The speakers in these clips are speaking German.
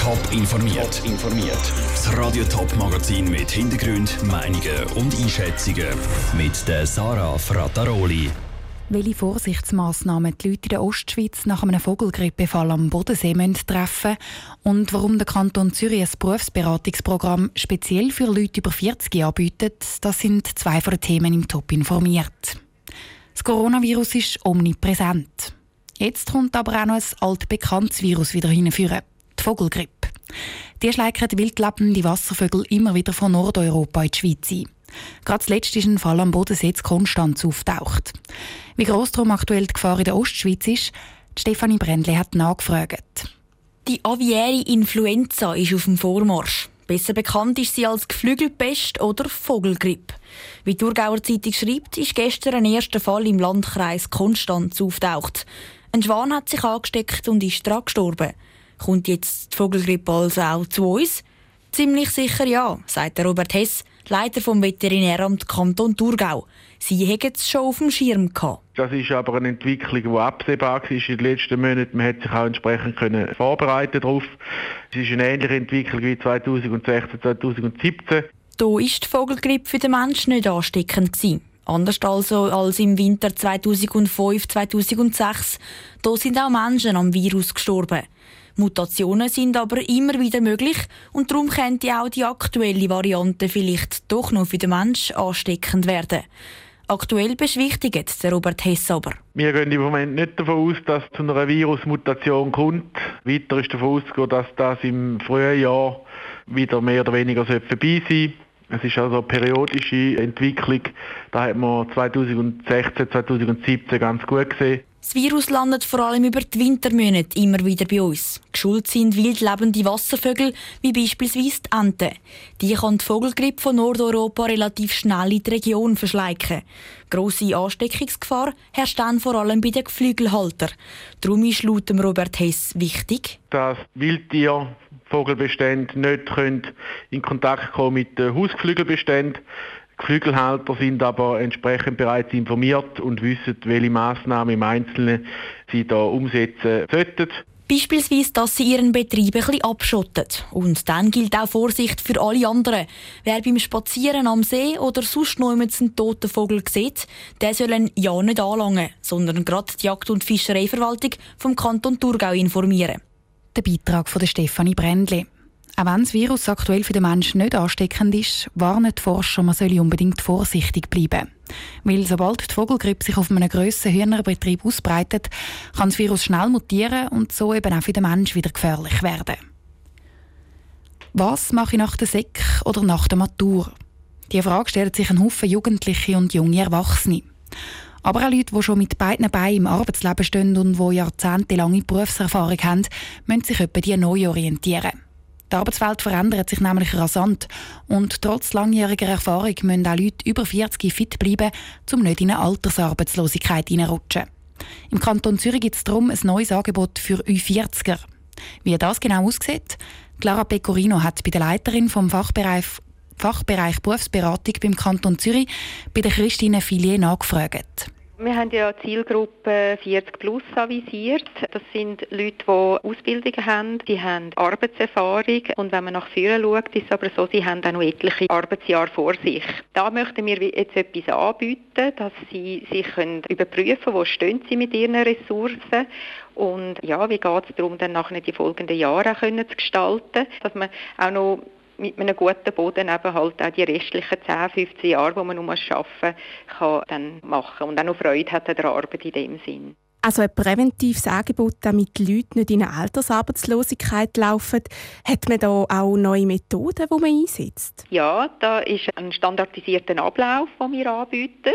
Top informiert. informiert. Das Radio Top Magazin mit Hintergrund, Meinungen und Einschätzungen mit der Sarah Frataroli. Welche Vorsichtsmaßnahmen die Leute in der Ostschweiz nach einem Vogelgrippefall am Bodensee müssen treffen und warum der Kanton Zürich ein Berufsberatungsprogramm speziell für Leute über 40 anbietet, das sind zwei von den Themen im Top informiert. Das Coronavirus ist omnipräsent. Jetzt kommt aber auch noch ein altbekanntes Virus wieder hinführen, die Vogelgrippe. Die schleichen wildlebende Wasservögel immer wieder von Nordeuropa in die Schweiz ein. Gerade zuletzt ist ein Fall am Bodensee zu Konstanz auftaucht. Wie gross darum aktuell die Gefahr in der Ostschweiz ist, Stefanie Brändle hat nachgefragt. Die aviäre Influenza ist auf dem Vormarsch. Besser bekannt ist sie als Geflügelpest oder Vogelgrippe. Wie die Thurgauer Zeitung schreibt, ist gestern ein erster Fall im Landkreis Konstanz auftaucht. Ein Schwan hat sich angesteckt und ist daran gestorben. Kommt jetzt die Vogelgrippe also auch zu uns? Ziemlich sicher ja, sagt Robert Hess, Leiter vom Veterinäramt Kanton Thurgau. Sie hätten es schon auf dem Schirm gehabt. Das ist aber eine Entwicklung, die absehbar war in den letzten Monaten. Man hat sich auch entsprechend können vorbereiten darauf. Es ist eine ähnliche Entwicklung wie 2016, 2017. Hier ist die Vogelgrippe für den Menschen nicht ansteckend. Gewesen. Anders also als im Winter 2005, 2006. Da sind auch Menschen am Virus gestorben. Mutationen sind aber immer wieder möglich und darum könnte auch die aktuelle Variante vielleicht doch noch für den Menschen ansteckend werden. Aktuell beschwichtigt der Robert Hess aber. Wir gehen im Moment nicht davon aus, dass es zu einer Virusmutation kommt. Weiter ist davon auszugehen, dass das im frühen Jahr wieder mehr oder weniger vorbei sein es ist also eine periodische Entwicklung. Da hat man 2016, 2017 ganz gut gesehen. Das Virus landet vor allem über die Wintermonate immer wieder bei uns. Geschuld sind wildlebende Wasservögel, wie beispielsweise die Enten. Die kann die Vogelgrippe von Nordeuropa relativ schnell in die Region verschleichen. Grosse Ansteckungsgefahr herrscht dann vor allem bei den Geflügelhaltern. Darum ist laut Robert Hess wichtig, dass Wildtiere Vogelbestände nicht in Kontakt kommen mit den Hausgeflügelbeständen. Geflügelhalter sind aber entsprechend bereits informiert und wissen, welche Massnahmen im Einzelnen sie da umsetzen sollten. Beispielsweise, dass sie ihren Betrieb ein bisschen abschotten. Und dann gilt auch Vorsicht für alle anderen. Wer beim Spazieren am See oder sonst noch einen toten Vogel sieht, der soll ihn ja nicht anlangen, sondern gerade die Jagd- und Fischereiverwaltung vom Kanton Thurgau informieren. Der Beitrag von Stefanie Brändli. Auch wenn das Virus aktuell für den Menschen nicht ansteckend ist, warnen die Forscher, man solle unbedingt vorsichtig bleiben. Weil sobald die Vogelgrippe sich auf einem grössen Hühnerbetrieb ausbreitet, kann das Virus schnell mutieren und so eben auch für den Menschen wieder gefährlich werden. Was mache ich nach der Sek oder nach der Matur? Diese Frage stellt sich ein Haufen Jugendliche und junge Erwachsene. Aber auch Leute, die schon mit beiden Beinen im Arbeitsleben stehen und die jahrzehntelange Berufserfahrung haben, müssen sich etwa die neu orientieren. Die Arbeitswelt verändert sich nämlich rasant und trotz langjähriger Erfahrung müssen auch Leute über 40 fit bleiben, um nicht in eine Altersarbeitslosigkeit hineinrutschen. Im Kanton Zürich gibt es darum ein neues Angebot für U40er. Wie das genau aussieht, Clara Pecorino hat bei der Leiterin vom Fachbereich Fachbereich Berufsberatung beim Kanton Zürich bei der Christine Fillier nachgefragt. Wir haben ja Zielgruppe 40 plus avisiert. Das sind Leute, die Ausbildungen haben, die haben Arbeitserfahrung und wenn man nach vorne schaut, ist es aber so, sie haben auch noch etliche Arbeitsjahre vor sich. Da möchten wir jetzt etwas anbieten, dass sie sich überprüfen können, wo stehen sie mit ihren Ressourcen und ja, wie geht es darum, dann nachher die folgenden Jahre auch können zu gestalten, dass man auch noch mit einem guten Boden eben halt auch die restlichen 10, 15 Jahre, die man noch arbeiten kann, dann machen und auch noch Freude hat an der Arbeit in dem Sinn. Also ein präventives Angebot, damit die Leute nicht in eine Altersarbeitslosigkeit laufen. Hat man da auch neue Methoden, die man einsetzt? Ja, da ist ein standardisierter Ablauf, den wir anbieten.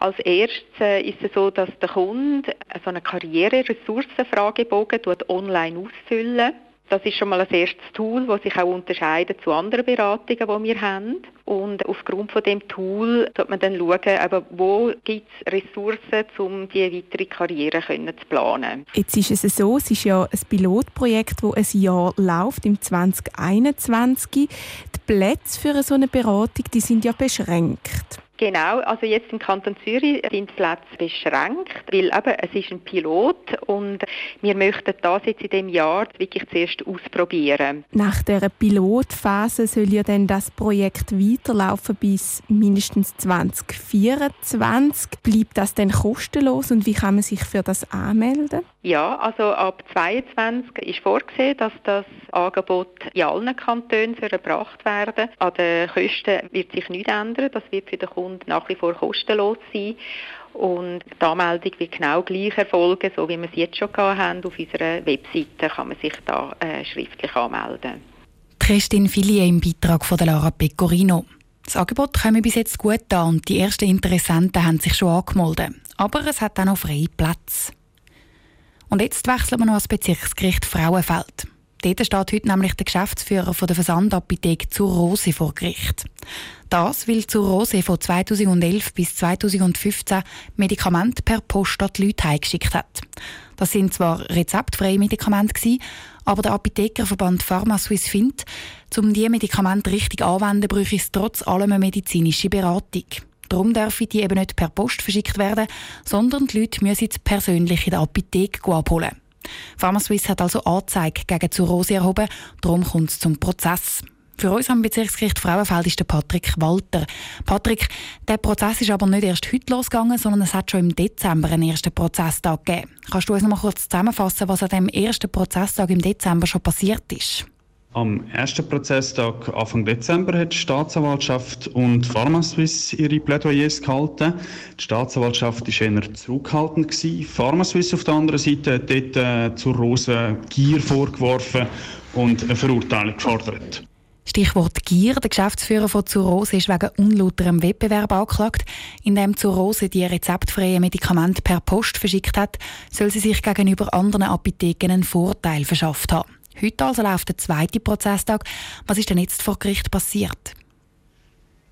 Als erstes ist es so, dass der Kunde so einen Karriere-Ressourcenfragebogen online ausfüllen das ist schon mal ein erstes Tool, das sich auch unterscheidet zu anderen Beratungen, die wir haben. Und aufgrund von dem Tool sollte man dann schauen, aber wo gibt es Ressourcen, um die weitere Karriere zu planen. Jetzt ist es so, es ist ja ein Pilotprojekt, das ein Jahr läuft, im 2021. Die Plätze für so eine Beratung die sind ja beschränkt. Genau, also jetzt im Kanton Zürich sind die Plätze beschränkt, weil eben, es ist ein Pilot und wir möchten das jetzt in dem Jahr wirklich zuerst ausprobieren. Nach der Pilotphase soll ja dann das Projekt weiterlaufen bis mindestens 2024. Bleibt das denn kostenlos und wie kann man sich für das anmelden? Ja, also ab 2022 ist vorgesehen, dass das Angebot in allen Kantonen erbracht werden soll. An den Kosten wird sich nichts ändern. Das wird für den Kunden nach wie vor kostenlos sein. Und die Anmeldung wird genau gleich erfolgen, so wie wir es jetzt schon haben. Auf unserer Webseite kann man sich da äh, schriftlich anmelden. Christine Filie im Beitrag von Lara Pecorino. Das Angebot kommt bis jetzt gut an und die ersten Interessenten haben sich schon angemeldet. Aber es hat auch noch freie Plätze. Und jetzt wechseln wir noch ans Bezirksgericht Frauenfeld. Dort steht heute nämlich der Geschäftsführer von der Versandapotheke zur Rose vor Gericht. Das, weil zur Rose von 2011 bis 2015 Medikamente per Post an die Leute heimgeschickt hat. Das sind zwar rezeptfreie Medikamente aber der Apothekerverband PharmaSuisse findet, um diese Medikamente richtig anzuwenden, bräuchte es trotz allem eine medizinische Beratung. Darum dürfen die eben nicht per Post verschickt werden, sondern die Leute müssen sie persönlich in der Apotheke abholen. PharmaSuisse hat also Anzeige gegen Zurose erhoben, darum kommt es zum Prozess. Für uns am Bezirksgericht Frauenfeld ist der Patrick Walter. Patrick, der Prozess ist aber nicht erst heute losgegangen, sondern es hat schon im Dezember einen ersten Prozesstag gegeben. Kannst du uns noch mal kurz zusammenfassen, was an dem ersten Prozesstag im Dezember schon passiert ist? Am ersten Prozesstag Anfang Dezember hat die Staatsanwaltschaft und PharmaSuisse ihre Plädoyers gehalten. Die Staatsanwaltschaft war eher zurückhaltend. Gewesen. PharmaSuisse auf der anderen Seite hat dort äh, zur Rose Gier vorgeworfen und eine Verurteilung gefordert. Stichwort Gier. Der Geschäftsführer von Zurose ist wegen unlauterem Wettbewerb angeklagt. Indem Zurose die rezeptfreien Medikamente per Post verschickt hat, soll sie sich gegenüber anderen Apotheken einen Vorteil verschafft haben. Heute also läuft der zweite Prozesstag. Was ist denn jetzt vor Gericht passiert?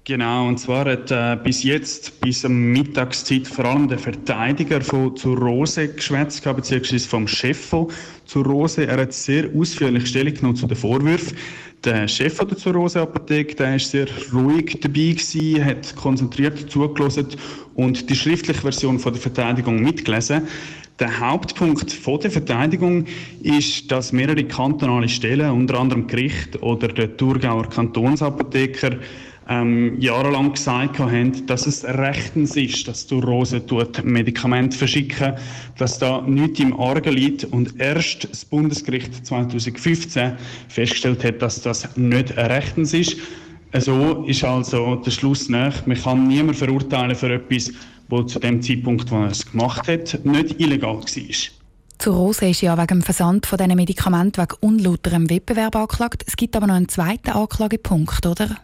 Genau, und zwar hat äh, bis jetzt, bis am Mittagszeit, vor allem der Verteidiger von zur Rose geschwätzt, beziehungsweise vom Chef von zur Rose. Er hat sehr ausführlich Stellung genommen zu den Vorwürfen. Der Chef der zur Rose Apotheke, der ist sehr ruhig dabei gewesen, hat konzentriert zugelassen und die schriftliche Version von der Verteidigung mitgelesen. Der Hauptpunkt von der Verteidigung ist, dass mehrere kantonale Stellen, unter anderem Gericht oder der Thurgauer Kantonsapotheker, ähm, jahrelang gesagt haben, dass es rechtens ist, dass du Rose tut Medikamente verschicken, dass da nichts im Argen liegt und erst das Bundesgericht 2015 festgestellt hat, dass das nicht rechtens ist. So ist also der Schluss nach. Man kann niemand verurteilen für etwas, wo zu dem Zeitpunkt, wo er es gemacht hat, nicht illegal war. Zu Rose ist ja wegen dem Versand von diesen Medikamenten wegen unlauterem Wettbewerb angeklagt. Es gibt aber noch einen zweiten Anklagepunkt, oder?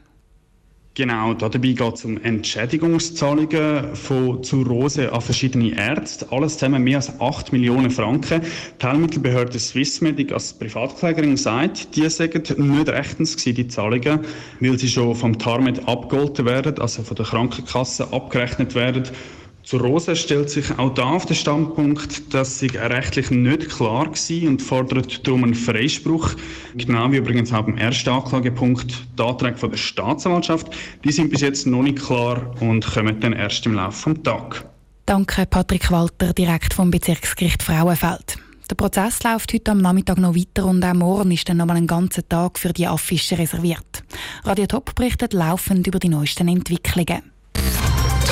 Genau, dabei geht es um Entschädigungszahlungen von Zurose an verschiedene Ärzte. Alles zusammen mehr als 8 Millionen Franken. Die Heilmittelbehörde Swissmedic als Privatklägerin sagt, die sagen nicht rechtens gewesen, die Zahlungen, weil sie schon vom TARMED abgeholten werden, also von der Krankenkasse abgerechnet werden. Zur Rose stellt sich auch da auf den Standpunkt, dass sie rechtlich nicht klar war und fordert darum einen Freispruch. Genau wie übrigens auch beim ersten Anklagepunkt die Anträge von der Staatsanwaltschaft. Die sind bis jetzt noch nicht klar und kommen dann erst im Laufe des Tages. Danke, Patrick Walter, direkt vom Bezirksgericht Frauenfeld. Der Prozess läuft heute am Nachmittag noch weiter und auch morgen ist dann nochmal ein ganzer Tag für die Affische reserviert. Radio Top berichtet laufend über die neuesten Entwicklungen.